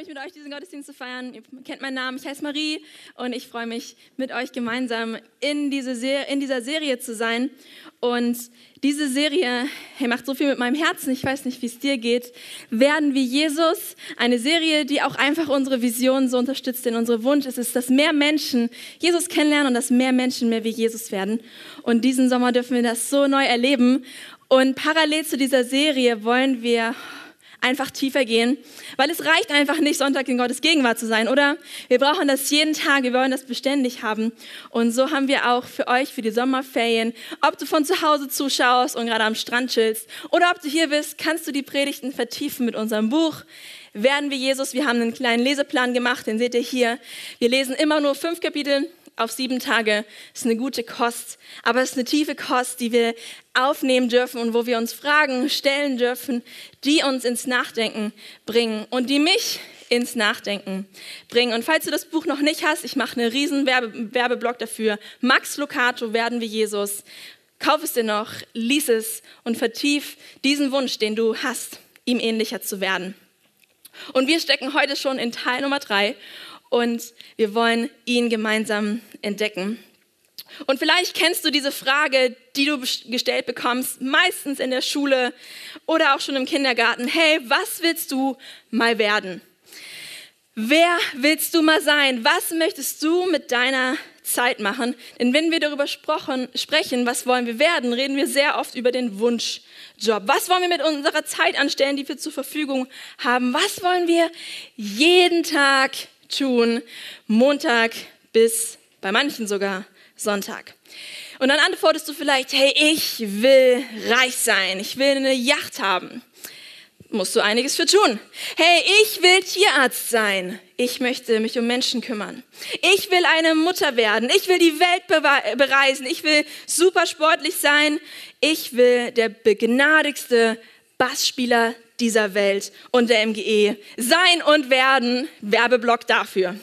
Mich mit euch diesen Gottesdienst zu feiern. Ihr kennt meinen Namen, ich heiße Marie und ich freue mich mit euch gemeinsam in, diese in dieser Serie zu sein. Und diese Serie hey, macht so viel mit meinem Herzen, ich weiß nicht, wie es dir geht. Werden wie Jesus, eine Serie, die auch einfach unsere Vision so unterstützt, denn unser Wunsch ist es, dass mehr Menschen Jesus kennenlernen und dass mehr Menschen mehr wie Jesus werden. Und diesen Sommer dürfen wir das so neu erleben. Und parallel zu dieser Serie wollen wir einfach tiefer gehen, weil es reicht einfach nicht, Sonntag in Gottes Gegenwart zu sein, oder? Wir brauchen das jeden Tag, wir wollen das beständig haben. Und so haben wir auch für euch, für die Sommerferien, ob du von zu Hause zuschaust und gerade am Strand chillst oder ob du hier bist, kannst du die Predigten vertiefen mit unserem Buch. Werden wir Jesus, wir haben einen kleinen Leseplan gemacht, den seht ihr hier. Wir lesen immer nur fünf Kapitel auf sieben Tage ist eine gute Kost, aber es ist eine tiefe Kost, die wir aufnehmen dürfen und wo wir uns Fragen stellen dürfen, die uns ins Nachdenken bringen und die mich ins Nachdenken bringen. Und falls du das Buch noch nicht hast, ich mache einen riesen Werbe Werbeblock dafür. Max Locato, werden wir Jesus. Kauf es dir noch, lies es und vertief diesen Wunsch, den du hast, ihm ähnlicher zu werden. Und wir stecken heute schon in Teil Nummer drei und wir wollen ihn gemeinsam entdecken. Und vielleicht kennst du diese Frage, die du gestellt bekommst, meistens in der Schule oder auch schon im Kindergarten. Hey, was willst du mal werden? Wer willst du mal sein? Was möchtest du mit deiner Zeit machen? Denn wenn wir darüber sprechen, was wollen wir werden, reden wir sehr oft über den Wunschjob. Was wollen wir mit unserer Zeit anstellen, die wir zur Verfügung haben? Was wollen wir jeden Tag tun, Montag bis bei manchen sogar Sonntag. Und dann antwortest du vielleicht, hey, ich will reich sein, ich will eine Yacht haben. Musst du einiges für tun. Hey, ich will Tierarzt sein. Ich möchte mich um Menschen kümmern. Ich will eine Mutter werden. Ich will die Welt bereisen. Ich will super sportlich sein. Ich will der begnadigste Bassspieler dieser Welt und der MGE sein und werden. Werbeblock dafür.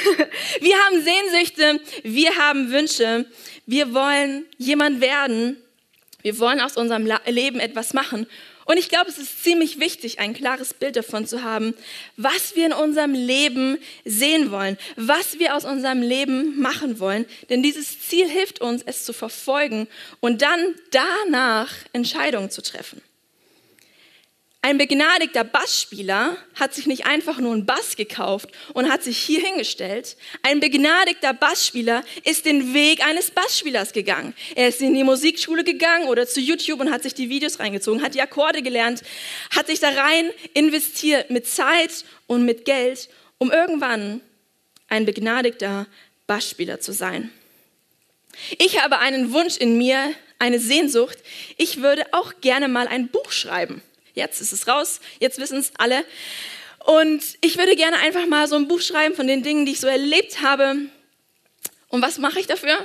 wir haben Sehnsüchte, wir haben Wünsche, wir wollen jemand werden, wir wollen aus unserem Leben etwas machen. Und ich glaube, es ist ziemlich wichtig, ein klares Bild davon zu haben, was wir in unserem Leben sehen wollen, was wir aus unserem Leben machen wollen. Denn dieses Ziel hilft uns, es zu verfolgen und dann danach Entscheidungen zu treffen. Ein begnadigter Bassspieler hat sich nicht einfach nur einen Bass gekauft und hat sich hier hingestellt. Ein begnadigter Bassspieler ist den Weg eines Bassspielers gegangen. Er ist in die Musikschule gegangen oder zu YouTube und hat sich die Videos reingezogen, hat die Akkorde gelernt, hat sich da rein investiert mit Zeit und mit Geld, um irgendwann ein begnadigter Bassspieler zu sein. Ich habe einen Wunsch in mir, eine Sehnsucht. Ich würde auch gerne mal ein Buch schreiben. Jetzt ist es raus, jetzt wissen es alle. Und ich würde gerne einfach mal so ein Buch schreiben von den Dingen, die ich so erlebt habe. Und was mache ich dafür?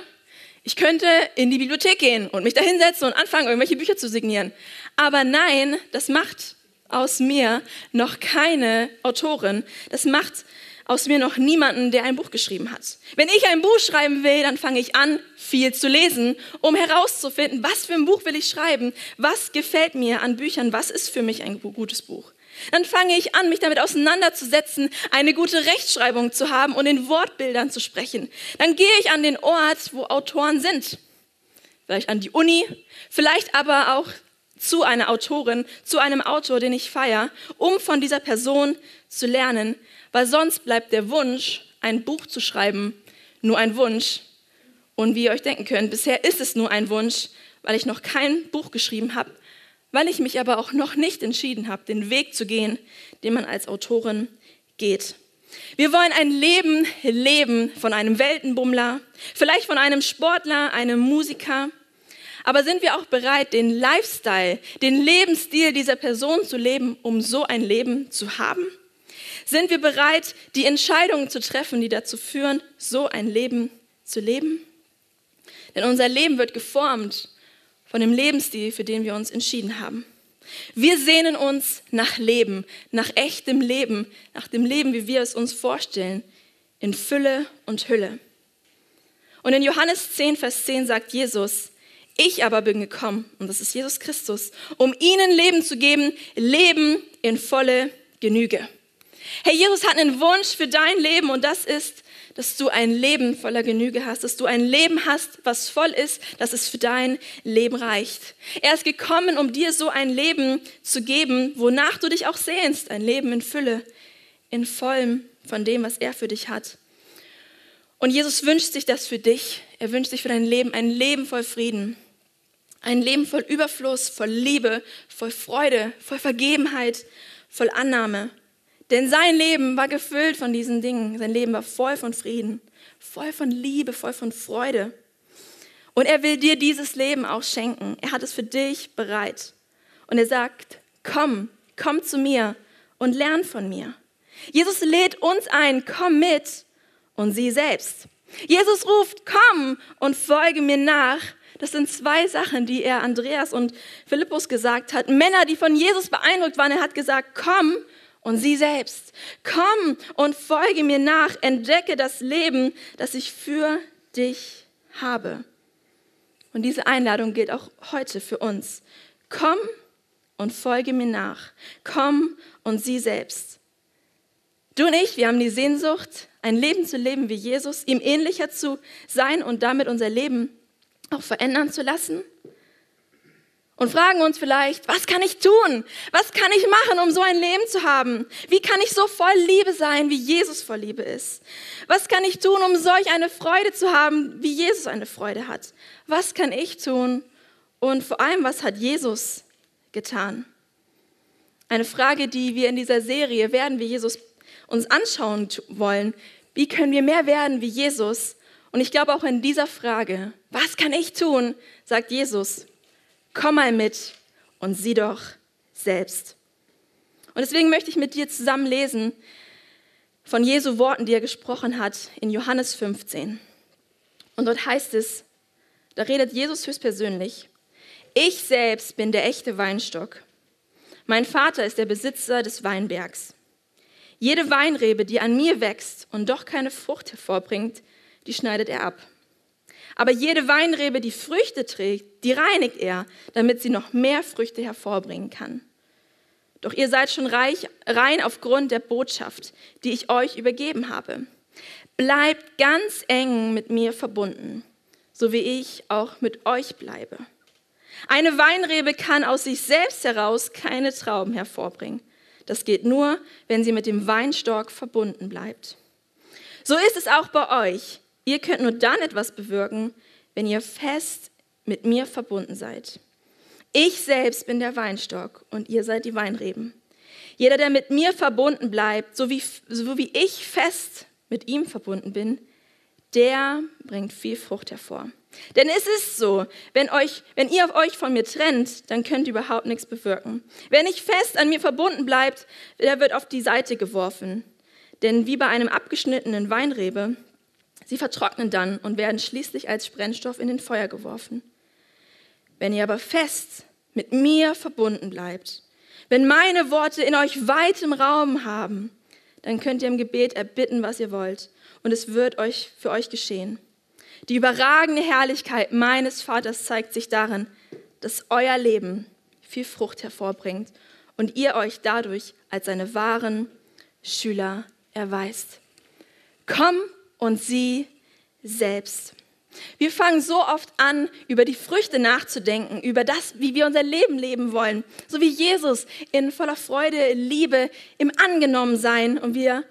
Ich könnte in die Bibliothek gehen und mich da hinsetzen und anfangen, irgendwelche Bücher zu signieren. Aber nein, das macht aus mir noch keine Autorin. Das macht aus mir noch niemanden, der ein Buch geschrieben hat. Wenn ich ein Buch schreiben will, dann fange ich an, viel zu lesen, um herauszufinden, was für ein Buch will ich schreiben, was gefällt mir an Büchern, was ist für mich ein gutes Buch. Dann fange ich an, mich damit auseinanderzusetzen, eine gute Rechtschreibung zu haben und in Wortbildern zu sprechen. Dann gehe ich an den Ort, wo Autoren sind. Vielleicht an die Uni, vielleicht aber auch zu einer Autorin, zu einem Autor, den ich feiere, um von dieser Person zu lernen, weil sonst bleibt der Wunsch, ein Buch zu schreiben, nur ein Wunsch. Und wie ihr euch denken könnt, bisher ist es nur ein Wunsch, weil ich noch kein Buch geschrieben habe, weil ich mich aber auch noch nicht entschieden habe, den Weg zu gehen, den man als Autorin geht. Wir wollen ein Leben leben von einem Weltenbummler, vielleicht von einem Sportler, einem Musiker. Aber sind wir auch bereit, den Lifestyle, den Lebensstil dieser Person zu leben, um so ein Leben zu haben? Sind wir bereit, die Entscheidungen zu treffen, die dazu führen, so ein Leben zu leben? Denn unser Leben wird geformt von dem Lebensstil, für den wir uns entschieden haben. Wir sehnen uns nach Leben, nach echtem Leben, nach dem Leben, wie wir es uns vorstellen, in Fülle und Hülle. Und in Johannes 10, Vers 10 sagt Jesus, ich aber bin gekommen, und das ist Jesus Christus, um ihnen Leben zu geben, Leben in volle Genüge. Hey, Jesus hat einen Wunsch für dein Leben und das ist, dass du ein Leben voller Genüge hast, dass du ein Leben hast, was voll ist, dass es für dein Leben reicht. Er ist gekommen, um dir so ein Leben zu geben, wonach du dich auch sehnst, ein Leben in Fülle, in vollem von dem, was er für dich hat. Und Jesus wünscht sich das für dich. Er wünscht sich für dein Leben ein Leben voll Frieden, ein Leben voll Überfluss, voll Liebe, voll Freude, voll Vergebenheit, voll Annahme. Denn sein Leben war gefüllt von diesen Dingen. Sein Leben war voll von Frieden, voll von Liebe, voll von Freude. Und er will dir dieses Leben auch schenken. Er hat es für dich bereit. Und er sagt, komm, komm zu mir und lern von mir. Jesus lädt uns ein, komm mit und sieh selbst. Jesus ruft, komm und folge mir nach. Das sind zwei Sachen, die er Andreas und Philippus gesagt hat. Männer, die von Jesus beeindruckt waren. Er hat gesagt, komm und sieh selbst. Komm und folge mir nach. Entdecke das Leben, das ich für dich habe. Und diese Einladung gilt auch heute für uns. Komm und folge mir nach. Komm und sieh selbst. Du und ich, wir haben die Sehnsucht, ein Leben zu leben wie Jesus, ihm ähnlicher zu sein und damit unser Leben auch verändern zu lassen. Und fragen uns vielleicht, was kann ich tun? Was kann ich machen, um so ein Leben zu haben? Wie kann ich so voll Liebe sein, wie Jesus voll Liebe ist? Was kann ich tun, um solch eine Freude zu haben, wie Jesus eine Freude hat? Was kann ich tun? Und vor allem, was hat Jesus getan? Eine Frage, die wir in dieser Serie werden wir Jesus uns anschauen wollen. Wie können wir mehr werden wie Jesus? Und ich glaube auch in dieser Frage, was kann ich tun, sagt Jesus, komm mal mit und sieh doch selbst. Und deswegen möchte ich mit dir zusammen lesen von Jesu Worten, die er gesprochen hat in Johannes 15. Und dort heißt es, da redet Jesus höchstpersönlich, ich selbst bin der echte Weinstock. Mein Vater ist der Besitzer des Weinbergs. Jede Weinrebe, die an mir wächst und doch keine Frucht hervorbringt, die schneidet er ab. Aber jede Weinrebe, die Früchte trägt, die reinigt er, damit sie noch mehr Früchte hervorbringen kann. Doch ihr seid schon reich, rein aufgrund der Botschaft, die ich euch übergeben habe. Bleibt ganz eng mit mir verbunden, so wie ich auch mit euch bleibe. Eine Weinrebe kann aus sich selbst heraus keine Trauben hervorbringen. Das geht nur, wenn sie mit dem Weinstock verbunden bleibt. So ist es auch bei euch. Ihr könnt nur dann etwas bewirken, wenn ihr fest mit mir verbunden seid. Ich selbst bin der Weinstock und ihr seid die Weinreben. Jeder, der mit mir verbunden bleibt, so wie, so wie ich fest mit ihm verbunden bin, der bringt viel Frucht hervor. Denn es ist so, wenn, euch, wenn ihr euch von mir trennt, dann könnt ihr überhaupt nichts bewirken. Wer nicht fest an mir verbunden bleibt, der wird auf die Seite geworfen. Denn wie bei einem abgeschnittenen Weinrebe, sie vertrocknen dann und werden schließlich als Brennstoff in den Feuer geworfen. Wenn ihr aber fest mit mir verbunden bleibt, wenn meine Worte in euch weitem Raum haben, dann könnt ihr im Gebet erbitten, was ihr wollt, und es wird euch für euch geschehen. Die überragende Herrlichkeit meines Vaters zeigt sich darin, dass euer Leben viel Frucht hervorbringt und ihr euch dadurch als seine wahren Schüler erweist. Komm und sieh selbst. Wir fangen so oft an, über die Früchte nachzudenken, über das, wie wir unser Leben leben wollen, so wie Jesus in voller Freude, Liebe, im Angenommensein und wir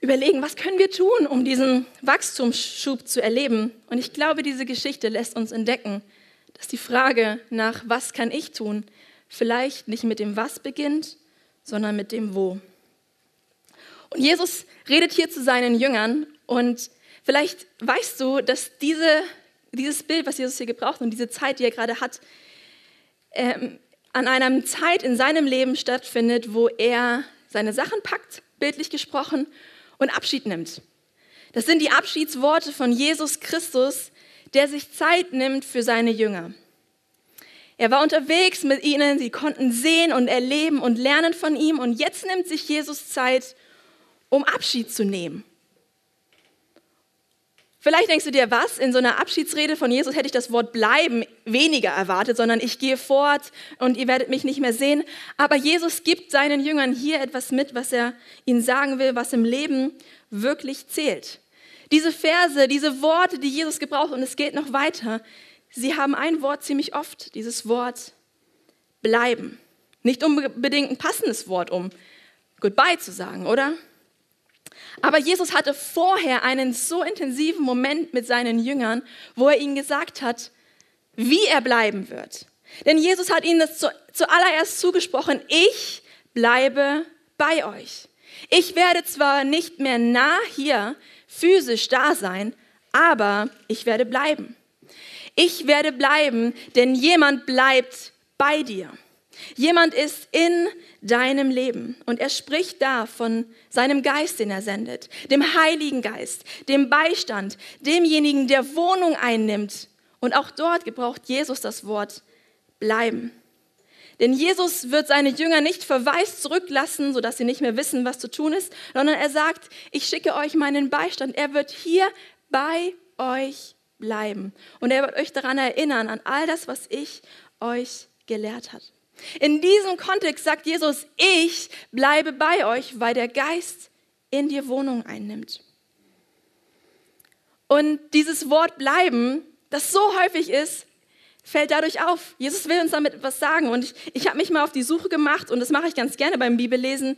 überlegen, was können wir tun, um diesen Wachstumsschub zu erleben. Und ich glaube, diese Geschichte lässt uns entdecken, dass die Frage nach, was kann ich tun, vielleicht nicht mit dem Was beginnt, sondern mit dem Wo. Und Jesus redet hier zu seinen Jüngern und vielleicht weißt du, dass diese, dieses Bild, was Jesus hier gebraucht und diese Zeit, die er gerade hat, ähm, an einer Zeit in seinem Leben stattfindet, wo er seine Sachen packt, bildlich gesprochen, und Abschied nimmt. Das sind die Abschiedsworte von Jesus Christus, der sich Zeit nimmt für seine Jünger. Er war unterwegs mit ihnen, sie konnten sehen und erleben und lernen von ihm und jetzt nimmt sich Jesus Zeit, um Abschied zu nehmen. Vielleicht denkst du dir, was? In so einer Abschiedsrede von Jesus hätte ich das Wort bleiben weniger erwartet, sondern ich gehe fort und ihr werdet mich nicht mehr sehen. Aber Jesus gibt seinen Jüngern hier etwas mit, was er ihnen sagen will, was im Leben wirklich zählt. Diese Verse, diese Worte, die Jesus gebraucht, und es geht noch weiter, sie haben ein Wort ziemlich oft, dieses Wort bleiben. Nicht unbedingt ein passendes Wort, um Goodbye zu sagen, oder? Aber Jesus hatte vorher einen so intensiven Moment mit seinen Jüngern, wo er ihnen gesagt hat, wie er bleiben wird. Denn Jesus hat ihnen das zu, zuallererst zugesprochen, ich bleibe bei euch. Ich werde zwar nicht mehr nah hier physisch da sein, aber ich werde bleiben. Ich werde bleiben, denn jemand bleibt bei dir. Jemand ist in deinem Leben und er spricht da von seinem Geist, den er sendet, dem Heiligen Geist, dem Beistand, demjenigen, der Wohnung einnimmt. Und auch dort gebraucht Jesus das Wort bleiben. Denn Jesus wird seine Jünger nicht verwaist zurücklassen, sodass sie nicht mehr wissen, was zu tun ist, sondern er sagt, ich schicke euch meinen Beistand. Er wird hier bei euch bleiben. Und er wird euch daran erinnern, an all das, was ich euch gelehrt habe. In diesem Kontext sagt Jesus, ich bleibe bei euch, weil der Geist in dir Wohnung einnimmt. Und dieses Wort bleiben, das so häufig ist, fällt dadurch auf. Jesus will uns damit etwas sagen. Und ich, ich habe mich mal auf die Suche gemacht, und das mache ich ganz gerne beim Bibellesen,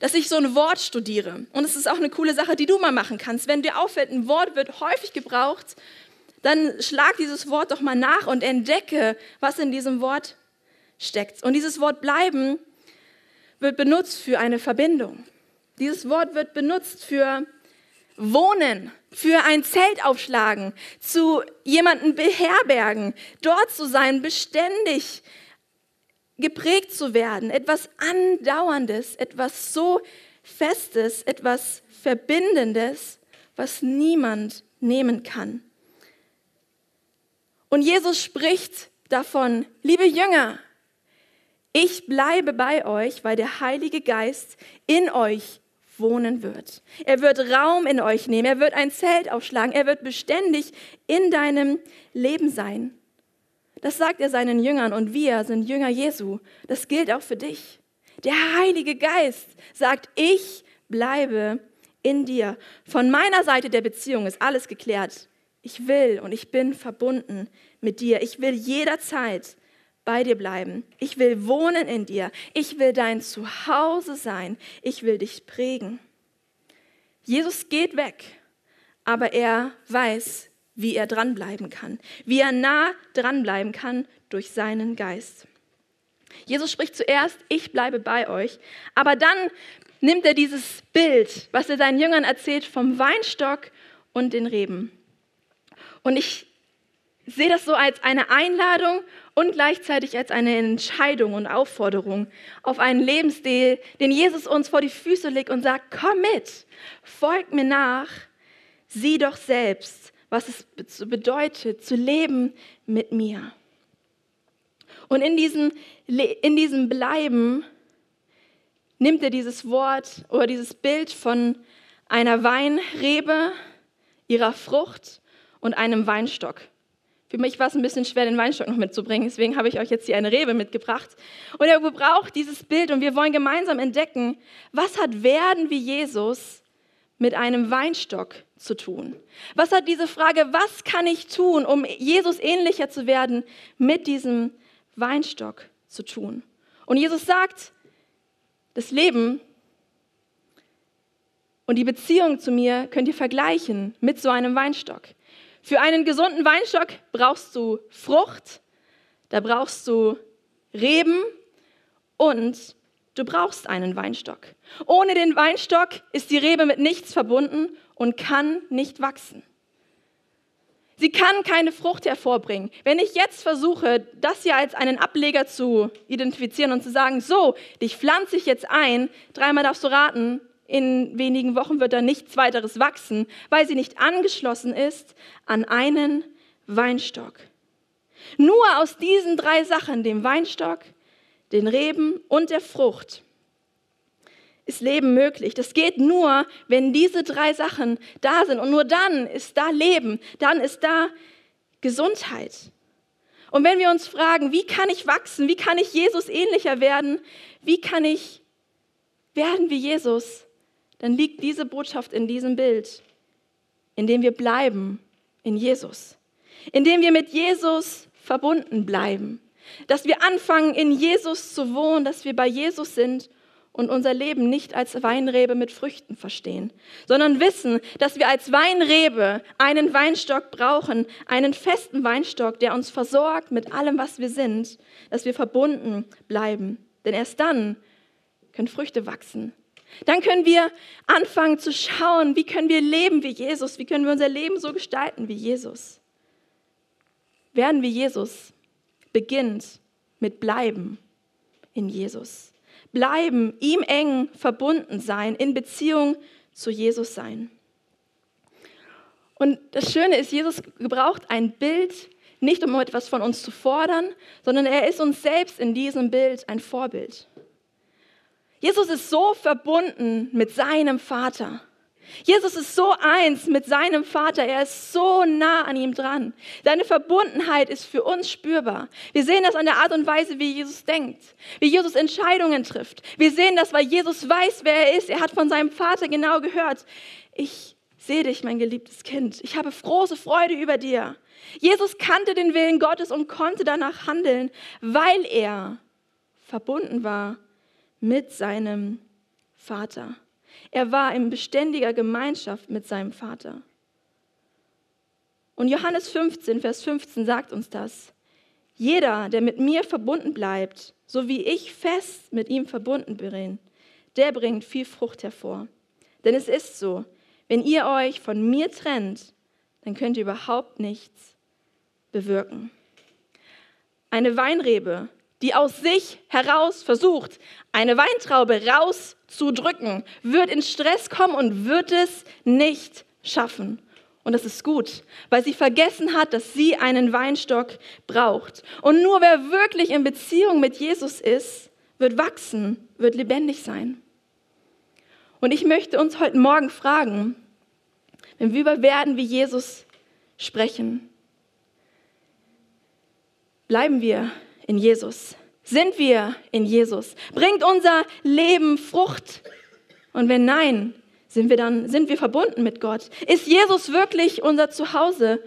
dass ich so ein Wort studiere. Und es ist auch eine coole Sache, die du mal machen kannst. Wenn dir auffällt, ein Wort wird häufig gebraucht, dann schlag dieses Wort doch mal nach und entdecke, was in diesem Wort steckt. Und dieses Wort bleiben wird benutzt für eine Verbindung. Dieses Wort wird benutzt für wohnen, für ein Zelt aufschlagen, zu jemanden beherbergen, dort zu sein, beständig geprägt zu werden, etwas Andauerndes, etwas so Festes, etwas Verbindendes, was niemand nehmen kann. Und Jesus spricht davon, liebe Jünger, ich bleibe bei euch, weil der Heilige Geist in euch wohnen wird. Er wird Raum in euch nehmen, er wird ein Zelt aufschlagen, er wird beständig in deinem Leben sein. Das sagt er seinen Jüngern und wir sind Jünger Jesu. Das gilt auch für dich. Der Heilige Geist sagt, ich bleibe in dir. Von meiner Seite der Beziehung ist alles geklärt. Ich will und ich bin verbunden mit dir. Ich will jederzeit bei dir bleiben. Ich will wohnen in dir. Ich will dein Zuhause sein. Ich will dich prägen. Jesus geht weg, aber er weiß, wie er dranbleiben kann, wie er nah dranbleiben kann durch seinen Geist. Jesus spricht zuerst, ich bleibe bei euch, aber dann nimmt er dieses Bild, was er seinen Jüngern erzählt, vom Weinstock und den Reben. Und ich sehe das so als eine Einladung und gleichzeitig als eine Entscheidung und Aufforderung auf einen Lebensstil, den Jesus uns vor die Füße legt und sagt, komm mit, folg mir nach, sieh doch selbst, was es bedeutet, zu leben mit mir. Und in diesem, in diesem Bleiben nimmt er dieses Wort oder dieses Bild von einer Weinrebe, ihrer Frucht und einem Weinstock. Für mich war es ein bisschen schwer, den Weinstock noch mitzubringen. Deswegen habe ich euch jetzt hier eine Rebe mitgebracht. Und er gebraucht dieses Bild und wir wollen gemeinsam entdecken, was hat Werden wie Jesus mit einem Weinstock zu tun? Was hat diese Frage, was kann ich tun, um Jesus ähnlicher zu werden, mit diesem Weinstock zu tun? Und Jesus sagt, das Leben und die Beziehung zu mir könnt ihr vergleichen mit so einem Weinstock. Für einen gesunden Weinstock brauchst du Frucht, da brauchst du Reben und du brauchst einen Weinstock. Ohne den Weinstock ist die Rebe mit nichts verbunden und kann nicht wachsen. Sie kann keine Frucht hervorbringen. Wenn ich jetzt versuche, das hier als einen Ableger zu identifizieren und zu sagen, so, dich pflanze ich jetzt ein, dreimal darfst du raten, in wenigen Wochen wird da nichts weiteres wachsen, weil sie nicht angeschlossen ist an einen Weinstock. Nur aus diesen drei Sachen, dem Weinstock, den Reben und der Frucht, ist Leben möglich. Das geht nur, wenn diese drei Sachen da sind. Und nur dann ist da Leben, dann ist da Gesundheit. Und wenn wir uns fragen, wie kann ich wachsen, wie kann ich Jesus ähnlicher werden, wie kann ich werden wie Jesus, dann liegt diese Botschaft in diesem Bild, indem wir bleiben in Jesus, indem wir mit Jesus verbunden bleiben, dass wir anfangen, in Jesus zu wohnen, dass wir bei Jesus sind und unser Leben nicht als Weinrebe mit Früchten verstehen, sondern wissen, dass wir als Weinrebe einen Weinstock brauchen, einen festen Weinstock, der uns versorgt mit allem, was wir sind, dass wir verbunden bleiben. Denn erst dann können Früchte wachsen. Dann können wir anfangen zu schauen, wie können wir leben wie Jesus, wie können wir unser Leben so gestalten wie Jesus. Werden wie Jesus beginnt mit Bleiben in Jesus. Bleiben, ihm eng verbunden sein, in Beziehung zu Jesus sein. Und das Schöne ist, Jesus gebraucht ein Bild, nicht um etwas von uns zu fordern, sondern er ist uns selbst in diesem Bild ein Vorbild. Jesus ist so verbunden mit seinem Vater. Jesus ist so eins mit seinem Vater. Er ist so nah an ihm dran. Seine Verbundenheit ist für uns spürbar. Wir sehen das an der Art und Weise, wie Jesus denkt, wie Jesus Entscheidungen trifft. Wir sehen das, weil Jesus weiß, wer er ist. Er hat von seinem Vater genau gehört. Ich sehe dich, mein geliebtes Kind. Ich habe große Freude über dir. Jesus kannte den Willen Gottes und konnte danach handeln, weil er verbunden war mit seinem Vater. Er war in beständiger Gemeinschaft mit seinem Vater. Und Johannes 15, Vers 15 sagt uns das. Jeder, der mit mir verbunden bleibt, so wie ich fest mit ihm verbunden bin, der bringt viel Frucht hervor. Denn es ist so, wenn ihr euch von mir trennt, dann könnt ihr überhaupt nichts bewirken. Eine Weinrebe die aus sich heraus versucht, eine Weintraube rauszudrücken, wird in Stress kommen und wird es nicht schaffen. Und das ist gut, weil sie vergessen hat, dass sie einen Weinstock braucht. Und nur wer wirklich in Beziehung mit Jesus ist, wird wachsen, wird lebendig sein. Und ich möchte uns heute Morgen fragen, wenn wir über werden wie Jesus sprechen, bleiben wir in Jesus? Sind wir in Jesus? Bringt unser Leben Frucht? Und wenn nein, sind wir dann sind wir verbunden mit Gott? Ist Jesus wirklich unser Zuhause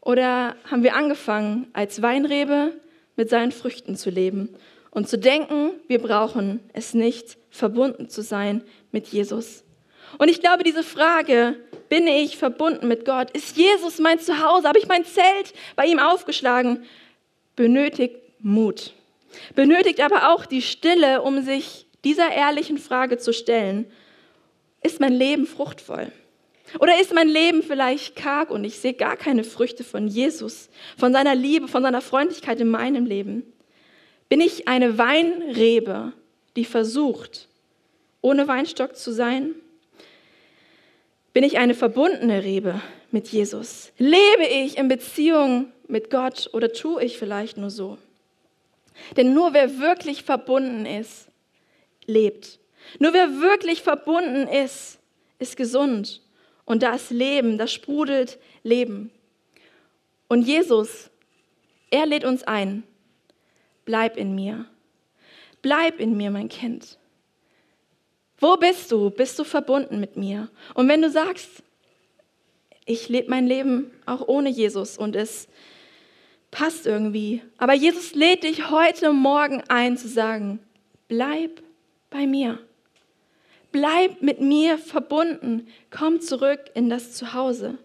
oder haben wir angefangen als Weinrebe mit seinen Früchten zu leben und zu denken, wir brauchen es nicht verbunden zu sein mit Jesus? Und ich glaube, diese Frage, bin ich verbunden mit Gott? Ist Jesus mein Zuhause? Habe ich mein Zelt bei ihm aufgeschlagen? Benötigt Mut. Benötigt aber auch die Stille, um sich dieser ehrlichen Frage zu stellen, ist mein Leben fruchtvoll? Oder ist mein Leben vielleicht karg und ich sehe gar keine Früchte von Jesus, von seiner Liebe, von seiner Freundlichkeit in meinem Leben? Bin ich eine Weinrebe, die versucht, ohne Weinstock zu sein? Bin ich eine verbundene Rebe mit Jesus? Lebe ich in Beziehung mit Gott oder tue ich vielleicht nur so? Denn nur wer wirklich verbunden ist, lebt. Nur wer wirklich verbunden ist, ist gesund. Und das Leben, das sprudelt Leben. Und Jesus, er lädt uns ein. Bleib in mir. Bleib in mir, mein Kind. Wo bist du? Bist du verbunden mit mir? Und wenn du sagst, ich lebe mein Leben auch ohne Jesus und es passt irgendwie. Aber Jesus lädt dich heute Morgen ein zu sagen, bleib bei mir. Bleib mit mir verbunden. Komm zurück in das Zuhause.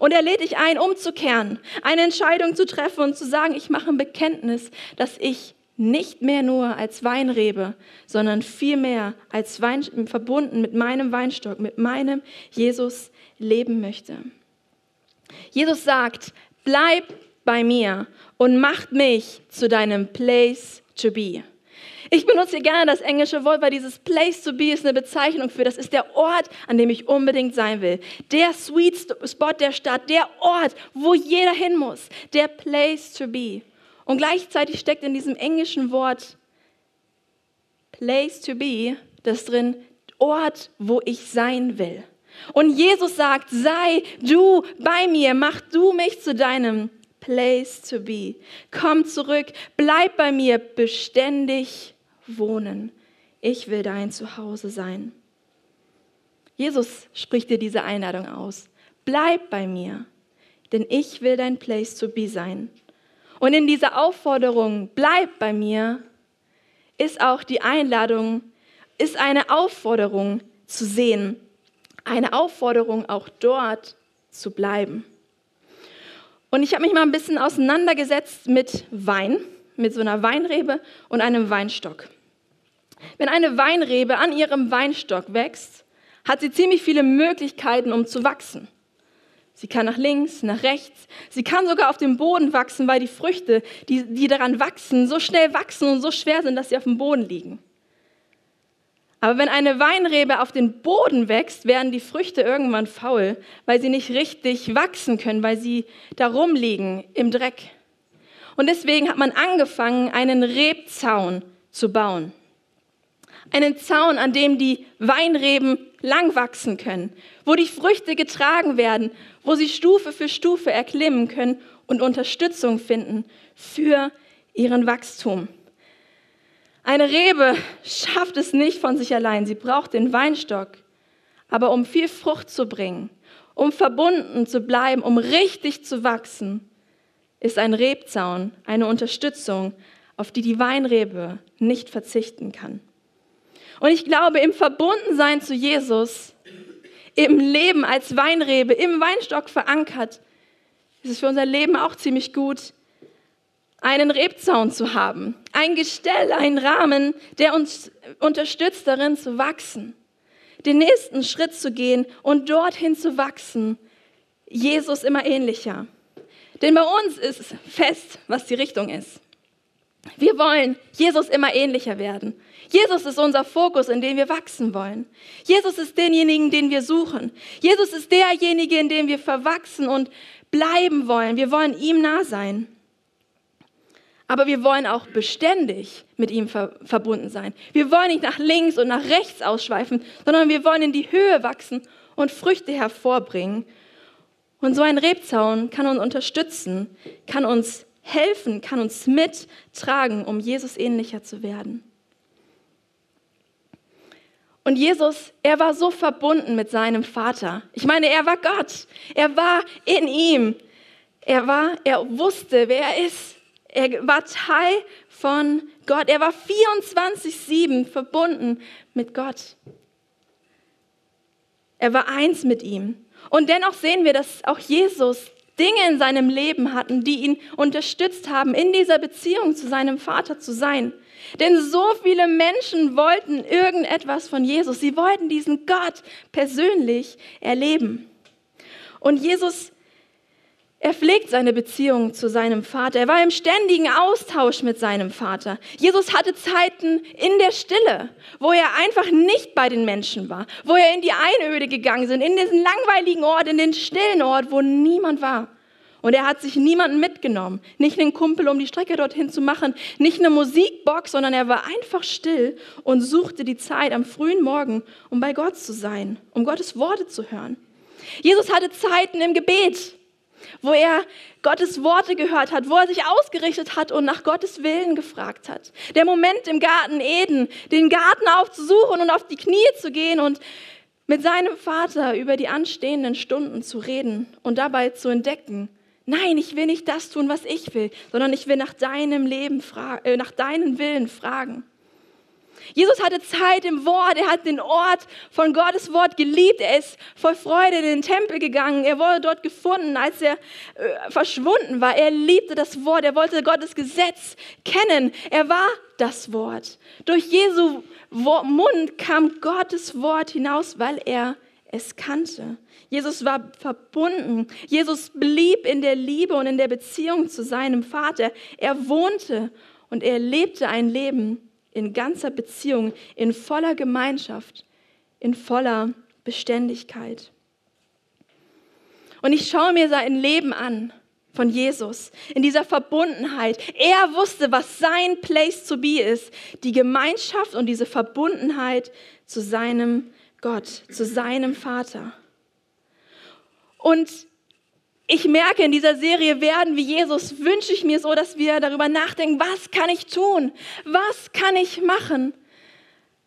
Und er lädt dich ein, umzukehren, eine Entscheidung zu treffen und zu sagen, ich mache ein Bekenntnis, dass ich nicht mehr nur als Weinrebe, sondern vielmehr als Wein, verbunden mit meinem Weinstock, mit meinem Jesus leben möchte. Jesus sagt, bleib bei mir und macht mich zu deinem Place to be. Ich benutze gerne das englische Wort, weil dieses Place to be ist eine Bezeichnung für, das ist der Ort, an dem ich unbedingt sein will. Der Sweet Spot der Stadt, der Ort, wo jeder hin muss. Der Place to be. Und gleichzeitig steckt in diesem englischen Wort place to be das drin, Ort, wo ich sein will. Und Jesus sagt, sei du bei mir, mach du mich zu deinem place to be. Komm zurück, bleib bei mir, beständig wohnen. Ich will dein Zuhause sein. Jesus spricht dir diese Einladung aus. Bleib bei mir, denn ich will dein place to be sein. Und in dieser Aufforderung, bleib bei mir, ist auch die Einladung, ist eine Aufforderung zu sehen, eine Aufforderung auch dort zu bleiben. Und ich habe mich mal ein bisschen auseinandergesetzt mit Wein, mit so einer Weinrebe und einem Weinstock. Wenn eine Weinrebe an ihrem Weinstock wächst, hat sie ziemlich viele Möglichkeiten, um zu wachsen. Sie kann nach links, nach rechts. Sie kann sogar auf dem Boden wachsen, weil die Früchte, die, die daran wachsen, so schnell wachsen und so schwer sind, dass sie auf dem Boden liegen. Aber wenn eine Weinrebe auf den Boden wächst, werden die Früchte irgendwann faul, weil sie nicht richtig wachsen können, weil sie da rumliegen im Dreck. Und deswegen hat man angefangen, einen Rebzaun zu bauen. Einen Zaun, an dem die Weinreben lang wachsen können, wo die Früchte getragen werden, wo sie Stufe für Stufe erklimmen können und Unterstützung finden für ihren Wachstum. Eine Rebe schafft es nicht von sich allein, sie braucht den Weinstock. Aber um viel Frucht zu bringen, um verbunden zu bleiben, um richtig zu wachsen, ist ein Rebzaun eine Unterstützung, auf die die Weinrebe nicht verzichten kann. Und ich glaube, im Verbundensein zu Jesus, im Leben als Weinrebe, im Weinstock verankert, ist es für unser Leben auch ziemlich gut, einen Rebzaun zu haben, ein Gestell, einen Rahmen, der uns unterstützt darin zu wachsen, den nächsten Schritt zu gehen und dorthin zu wachsen, Jesus immer ähnlicher. Denn bei uns ist fest, was die Richtung ist. Wir wollen Jesus immer ähnlicher werden. Jesus ist unser Fokus, in dem wir wachsen wollen. Jesus ist denjenigen, den wir suchen. Jesus ist derjenige, in dem wir verwachsen und bleiben wollen. Wir wollen ihm nah sein. Aber wir wollen auch beständig mit ihm ver verbunden sein. Wir wollen nicht nach links und nach rechts ausschweifen, sondern wir wollen in die Höhe wachsen und Früchte hervorbringen. Und so ein Rebzaun kann uns unterstützen, kann uns helfen, kann uns mittragen, um Jesus ähnlicher zu werden. Und Jesus, er war so verbunden mit seinem Vater. Ich meine, er war Gott. Er war in ihm. Er war, er wusste, wer er ist. Er war Teil von Gott. Er war 24-7 verbunden mit Gott. Er war eins mit ihm. Und dennoch sehen wir, dass auch Jesus Dinge in seinem Leben hatten, die ihn unterstützt haben, in dieser Beziehung zu seinem Vater zu sein. Denn so viele Menschen wollten irgendetwas von Jesus. Sie wollten diesen Gott persönlich erleben. Und Jesus, er pflegt seine Beziehung zu seinem Vater. Er war im ständigen Austausch mit seinem Vater. Jesus hatte Zeiten in der Stille, wo er einfach nicht bei den Menschen war, wo er in die Einöde gegangen sind, in diesen langweiligen Ort, in den stillen Ort, wo niemand war. Und er hat sich niemanden mitgenommen. Nicht einen Kumpel, um die Strecke dorthin zu machen. Nicht eine Musikbox, sondern er war einfach still und suchte die Zeit am frühen Morgen, um bei Gott zu sein, um Gottes Worte zu hören. Jesus hatte Zeiten im Gebet, wo er Gottes Worte gehört hat, wo er sich ausgerichtet hat und nach Gottes Willen gefragt hat. Der Moment im Garten Eden, den Garten aufzusuchen und auf die Knie zu gehen und mit seinem Vater über die anstehenden Stunden zu reden und dabei zu entdecken, Nein, ich will nicht das tun, was ich will, sondern ich will nach deinem Leben, äh, nach deinen Willen fragen. Jesus hatte Zeit im Wort, er hat den Ort von Gottes Wort geliebt, er ist voll Freude in den Tempel gegangen, er wurde dort gefunden, als er äh, verschwunden war. Er liebte das Wort, er wollte Gottes Gesetz kennen, er war das Wort. Durch Jesu Mund kam Gottes Wort hinaus, weil er es kannte. Jesus war verbunden. Jesus blieb in der Liebe und in der Beziehung zu seinem Vater. Er wohnte und er lebte ein Leben in ganzer Beziehung, in voller Gemeinschaft, in voller Beständigkeit. Und ich schaue mir sein Leben an, von Jesus, in dieser Verbundenheit. Er wusste, was sein Place to be ist, die Gemeinschaft und diese Verbundenheit zu seinem Gott, zu seinem Vater. Und ich merke, in dieser Serie werden wie Jesus, wünsche ich mir so, dass wir darüber nachdenken, was kann ich tun? Was kann ich machen?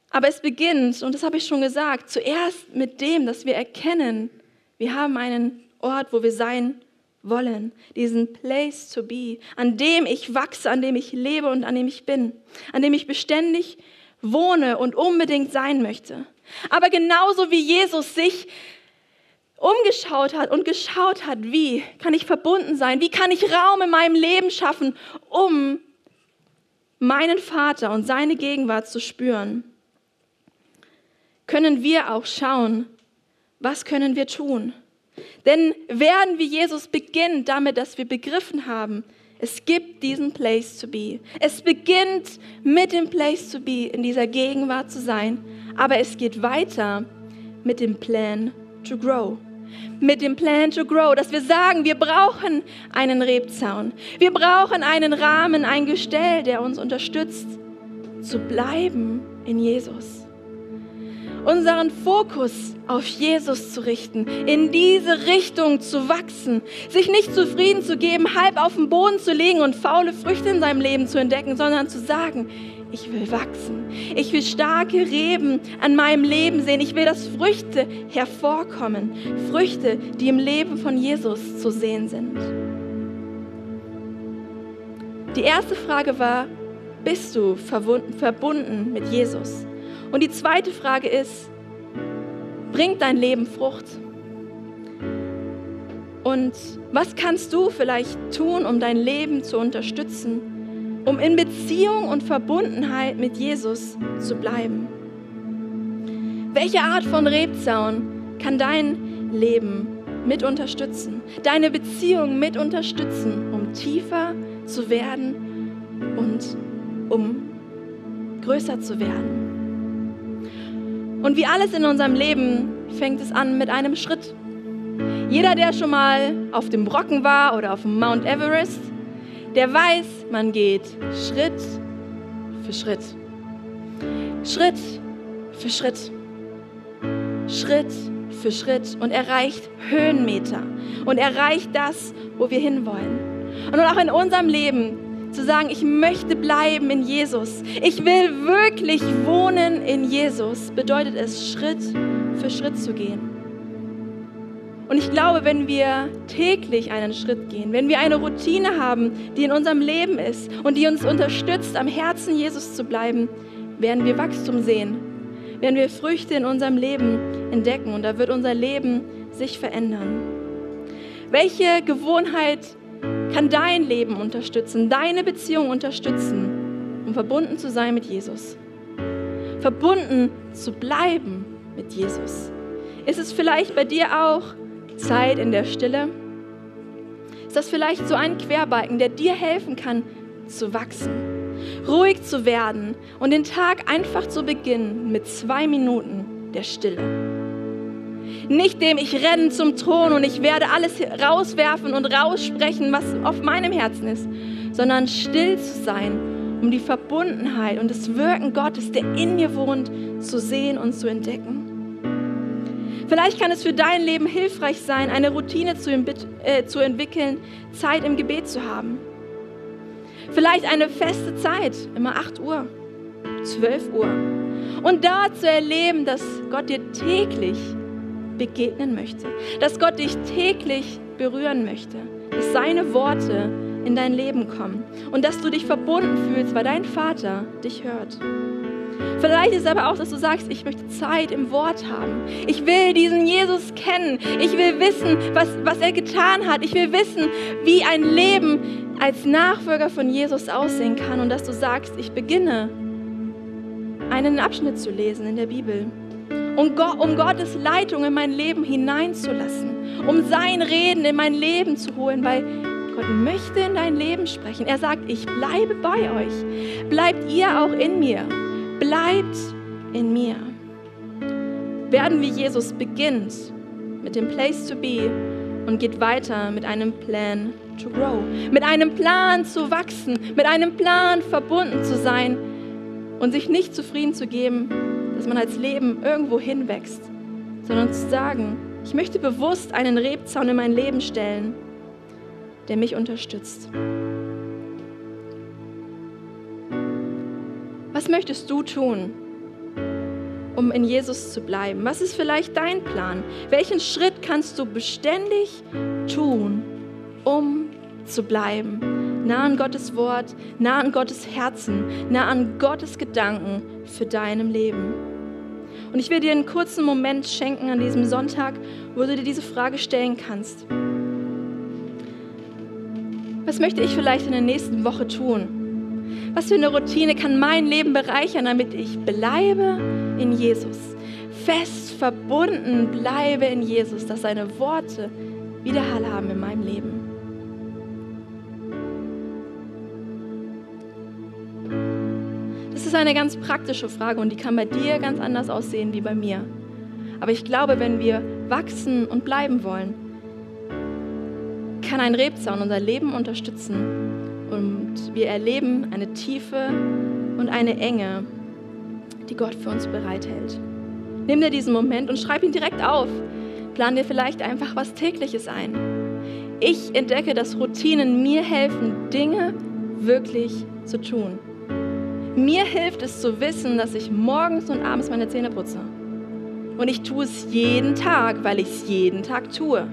Aber es beginnt, und das habe ich schon gesagt, zuerst mit dem, dass wir erkennen, wir haben einen Ort, wo wir sein wollen, diesen Place to be, an dem ich wachse, an dem ich lebe und an dem ich bin, an dem ich beständig wohne und unbedingt sein möchte. Aber genauso wie Jesus sich umgeschaut hat und geschaut hat, wie kann ich verbunden sein, wie kann ich Raum in meinem Leben schaffen, um meinen Vater und seine Gegenwart zu spüren, können wir auch schauen, was können wir tun. Denn werden wie Jesus beginnt damit, dass wir begriffen haben, es gibt diesen Place to be. Es beginnt mit dem Place to be, in dieser Gegenwart zu sein. Aber es geht weiter mit dem Plan to grow. Mit dem Plan to grow, dass wir sagen, wir brauchen einen Rebzaun. Wir brauchen einen Rahmen, ein Gestell, der uns unterstützt, zu bleiben in Jesus unseren Fokus auf Jesus zu richten, in diese Richtung zu wachsen, sich nicht zufrieden zu geben, halb auf dem Boden zu liegen und faule Früchte in seinem Leben zu entdecken, sondern zu sagen, ich will wachsen. Ich will starke Reben an meinem Leben sehen. Ich will, dass Früchte hervorkommen. Früchte, die im Leben von Jesus zu sehen sind. Die erste Frage war, bist du verbunden mit Jesus? Und die zweite Frage ist, bringt dein Leben Frucht? Und was kannst du vielleicht tun, um dein Leben zu unterstützen, um in Beziehung und Verbundenheit mit Jesus zu bleiben? Welche Art von Rebzaun kann dein Leben mit unterstützen, deine Beziehung mit unterstützen, um tiefer zu werden und um größer zu werden? Und wie alles in unserem Leben fängt es an mit einem Schritt. Jeder, der schon mal auf dem Brocken war oder auf dem Mount Everest, der weiß, man geht Schritt für Schritt. Schritt für Schritt. Schritt für Schritt und erreicht Höhenmeter und erreicht das, wo wir hinwollen. Und auch in unserem Leben zu sagen, ich möchte bleiben in Jesus. Ich will wirklich wohnen in Jesus, bedeutet es, Schritt für Schritt zu gehen. Und ich glaube, wenn wir täglich einen Schritt gehen, wenn wir eine Routine haben, die in unserem Leben ist und die uns unterstützt, am Herzen Jesus zu bleiben, werden wir Wachstum sehen, werden wir Früchte in unserem Leben entdecken und da wird unser Leben sich verändern. Welche Gewohnheit kann dein Leben unterstützen, deine Beziehung unterstützen, um verbunden zu sein mit Jesus. Verbunden zu bleiben mit Jesus. Ist es vielleicht bei dir auch Zeit in der Stille? Ist das vielleicht so ein Querbalken, der dir helfen kann, zu wachsen, ruhig zu werden und den Tag einfach zu beginnen mit zwei Minuten der Stille? Nicht dem, ich renne zum Thron und ich werde alles rauswerfen und raussprechen, was auf meinem Herzen ist, sondern still zu sein, um die Verbundenheit und das Wirken Gottes, der in mir wohnt, zu sehen und zu entdecken. Vielleicht kann es für dein Leben hilfreich sein, eine Routine zu, äh, zu entwickeln, Zeit im Gebet zu haben. Vielleicht eine feste Zeit, immer 8 Uhr, 12 Uhr. Und da zu erleben, dass Gott dir täglich begegnen möchte, dass Gott dich täglich berühren möchte, dass seine Worte in dein Leben kommen und dass du dich verbunden fühlst, weil dein Vater dich hört. Vielleicht ist es aber auch, dass du sagst, ich möchte Zeit im Wort haben. Ich will diesen Jesus kennen. Ich will wissen, was, was er getan hat. Ich will wissen, wie ein Leben als Nachfolger von Jesus aussehen kann. Und dass du sagst, ich beginne, einen Abschnitt zu lesen in der Bibel um, Gott, um Gottes Leitung in mein Leben hineinzulassen, um sein Reden in mein Leben zu holen, weil Gott möchte in dein Leben sprechen. Er sagt, ich bleibe bei euch. Bleibt ihr auch in mir. Bleibt in mir. Werden wie Jesus beginnt mit dem Place to be und geht weiter mit einem Plan to grow, mit einem Plan zu wachsen, mit einem Plan verbunden zu sein und sich nicht zufrieden zu geben, dass man als Leben irgendwo hinwächst, sondern zu sagen, ich möchte bewusst einen Rebzaun in mein Leben stellen, der mich unterstützt. Möchtest du tun, um in Jesus zu bleiben? Was ist vielleicht dein Plan? Welchen Schritt kannst du beständig tun, um zu bleiben? Nah an Gottes Wort, nah an Gottes Herzen, nah an Gottes Gedanken für deinem Leben. Und ich will dir einen kurzen Moment schenken an diesem Sonntag, wo du dir diese Frage stellen kannst. Was möchte ich vielleicht in der nächsten Woche tun? Was für eine Routine kann mein Leben bereichern, damit ich bleibe in Jesus, fest verbunden bleibe in Jesus, dass seine Worte Widerhall haben in meinem Leben. Das ist eine ganz praktische Frage und die kann bei dir ganz anders aussehen wie bei mir. Aber ich glaube, wenn wir wachsen und bleiben wollen, kann ein Rebzaun unser Leben unterstützen und wir erleben eine Tiefe und eine Enge, die Gott für uns bereithält. Nimm dir diesen Moment und schreib ihn direkt auf. Plan dir vielleicht einfach was Tägliches ein. Ich entdecke, dass Routinen mir helfen, Dinge wirklich zu tun. Mir hilft es zu wissen, dass ich morgens und abends meine Zähne putze. Und ich tue es jeden Tag, weil ich es jeden Tag tue.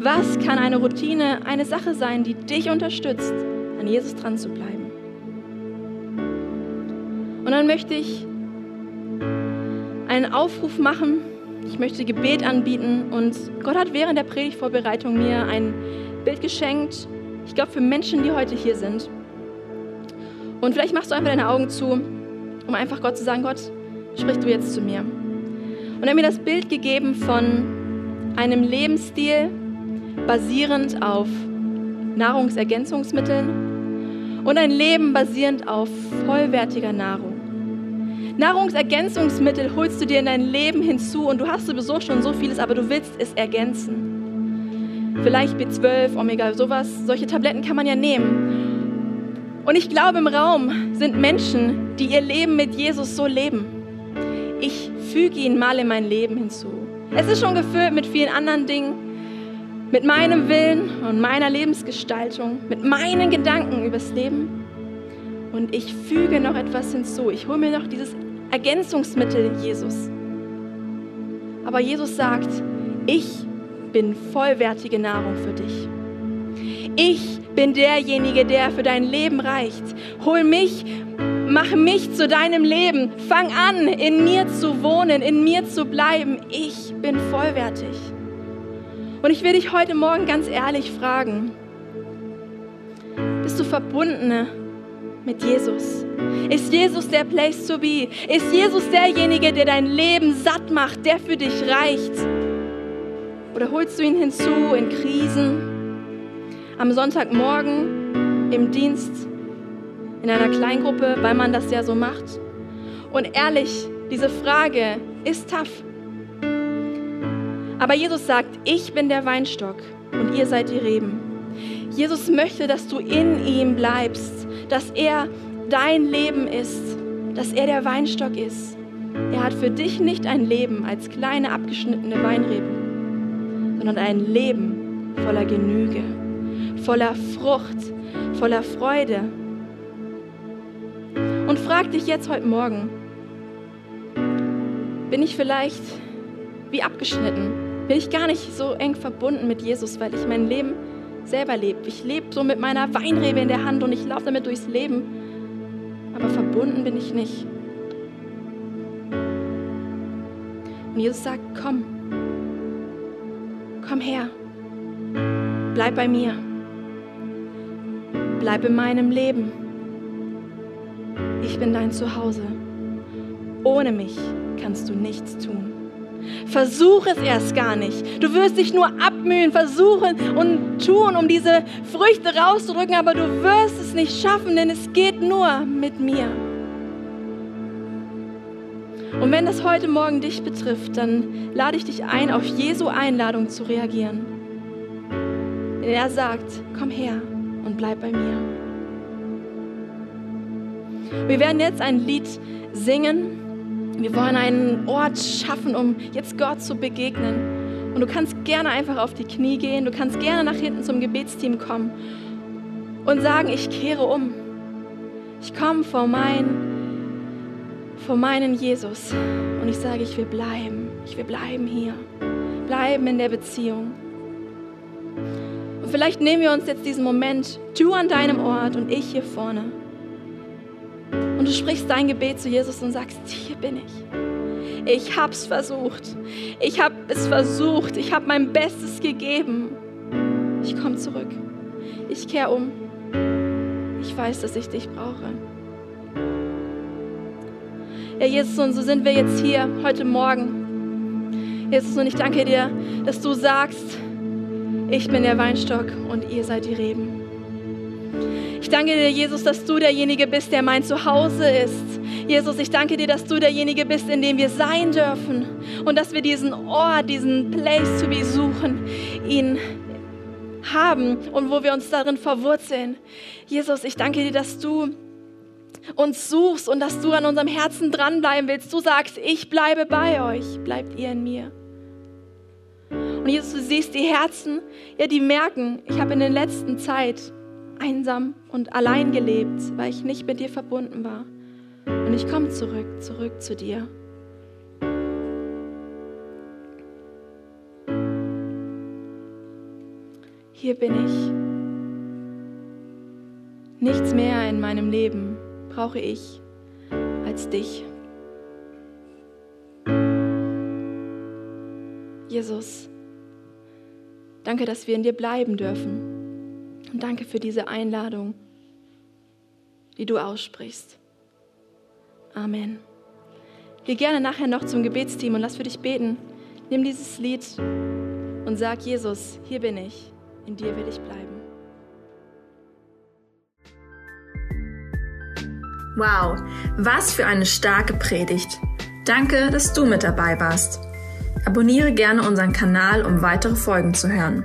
Was kann eine Routine, eine Sache sein, die dich unterstützt, an Jesus dran zu bleiben. Und dann möchte ich einen Aufruf machen. Ich möchte Gebet anbieten. Und Gott hat während der Predigtvorbereitung mir ein Bild geschenkt. Ich glaube, für Menschen, die heute hier sind. Und vielleicht machst du einfach deine Augen zu, um einfach Gott zu sagen: Gott, sprich du jetzt zu mir. Und er hat mir das Bild gegeben von einem Lebensstil basierend auf Nahrungsergänzungsmitteln und ein Leben basierend auf vollwertiger Nahrung. Nahrungsergänzungsmittel holst du dir in dein Leben hinzu und du hast sowieso schon so vieles, aber du willst es ergänzen. Vielleicht B12, Omega, sowas, solche Tabletten kann man ja nehmen. Und ich glaube, im Raum sind Menschen, die ihr Leben mit Jesus so leben. Ich füge ihn mal in mein Leben hinzu. Es ist schon gefüllt mit vielen anderen Dingen, mit meinem Willen und meiner Lebensgestaltung, mit meinen Gedanken übers Leben. Und ich füge noch etwas hinzu. Ich hole mir noch dieses Ergänzungsmittel Jesus. Aber Jesus sagt, ich bin vollwertige Nahrung für dich. Ich bin derjenige, der für dein Leben reicht. Hol mich, mach mich zu deinem Leben. Fang an, in mir zu wohnen, in mir zu bleiben. Ich bin vollwertig. Und ich will dich heute Morgen ganz ehrlich fragen, bist du verbunden mit Jesus? Ist Jesus der Place to be? Ist Jesus derjenige, der dein Leben satt macht, der für dich reicht? Oder holst du ihn hinzu in Krisen, am Sonntagmorgen im Dienst, in einer Kleingruppe, weil man das ja so macht? Und ehrlich, diese Frage ist tough. Aber Jesus sagt, ich bin der Weinstock und ihr seid die Reben. Jesus möchte, dass du in ihm bleibst, dass er dein Leben ist, dass er der Weinstock ist. Er hat für dich nicht ein Leben als kleine abgeschnittene Weinrebe, sondern ein Leben voller Genüge, voller Frucht, voller Freude. Und frag dich jetzt heute Morgen, bin ich vielleicht wie abgeschnitten? Bin ich gar nicht so eng verbunden mit Jesus, weil ich mein Leben selber lebe. Ich lebe so mit meiner Weinrebe in der Hand und ich laufe damit durchs Leben. Aber verbunden bin ich nicht. Und Jesus sagt, komm, komm her, bleib bei mir, bleib in meinem Leben. Ich bin dein Zuhause. Ohne mich kannst du nichts tun. Versuch es erst gar nicht. Du wirst dich nur abmühen, versuchen und tun, um diese Früchte rauszudrücken, aber du wirst es nicht schaffen, denn es geht nur mit mir. Und wenn das heute Morgen dich betrifft, dann lade ich dich ein, auf Jesu Einladung zu reagieren. Denn er sagt, komm her und bleib bei mir. Wir werden jetzt ein Lied singen. Wir wollen einen Ort schaffen, um jetzt Gott zu begegnen. Und du kannst gerne einfach auf die Knie gehen. Du kannst gerne nach hinten zum Gebetsteam kommen und sagen, ich kehre um. Ich komme vor, mein, vor meinen Jesus und ich sage, ich will bleiben. Ich will bleiben hier. Bleiben in der Beziehung. Und vielleicht nehmen wir uns jetzt diesen Moment, du an deinem Ort und ich hier vorne. Und du sprichst dein Gebet zu Jesus und sagst, hier bin ich. Ich habe es versucht. Ich habe es versucht. Ich habe mein Bestes gegeben. Ich komme zurück. Ich kehre um. Ich weiß, dass ich dich brauche. Ja, Jesus, und so sind wir jetzt hier heute Morgen. Jesus, und ich danke dir, dass du sagst, ich bin der Weinstock und ihr seid die Reben. Ich danke dir, Jesus, dass du derjenige bist, der mein Zuhause ist. Jesus, ich danke dir, dass du derjenige bist, in dem wir sein dürfen und dass wir diesen Ort, diesen Place to be suchen, ihn haben und wo wir uns darin verwurzeln. Jesus, ich danke dir, dass du uns suchst und dass du an unserem Herzen dranbleiben willst. Du sagst, ich bleibe bei euch, bleibt ihr in mir. Und Jesus, du siehst die Herzen, ja, die merken, ich habe in der letzten Zeit einsam und allein gelebt, weil ich nicht mit dir verbunden war. Und ich komme zurück, zurück zu dir. Hier bin ich. Nichts mehr in meinem Leben brauche ich als dich. Jesus, danke, dass wir in dir bleiben dürfen. Und danke für diese Einladung, die du aussprichst. Amen. Geh gerne nachher noch zum Gebetsteam und lass für dich beten. Nimm dieses Lied und sag Jesus, hier bin ich, in dir will ich bleiben. Wow, was für eine starke Predigt. Danke, dass du mit dabei warst. Abonniere gerne unseren Kanal, um weitere Folgen zu hören.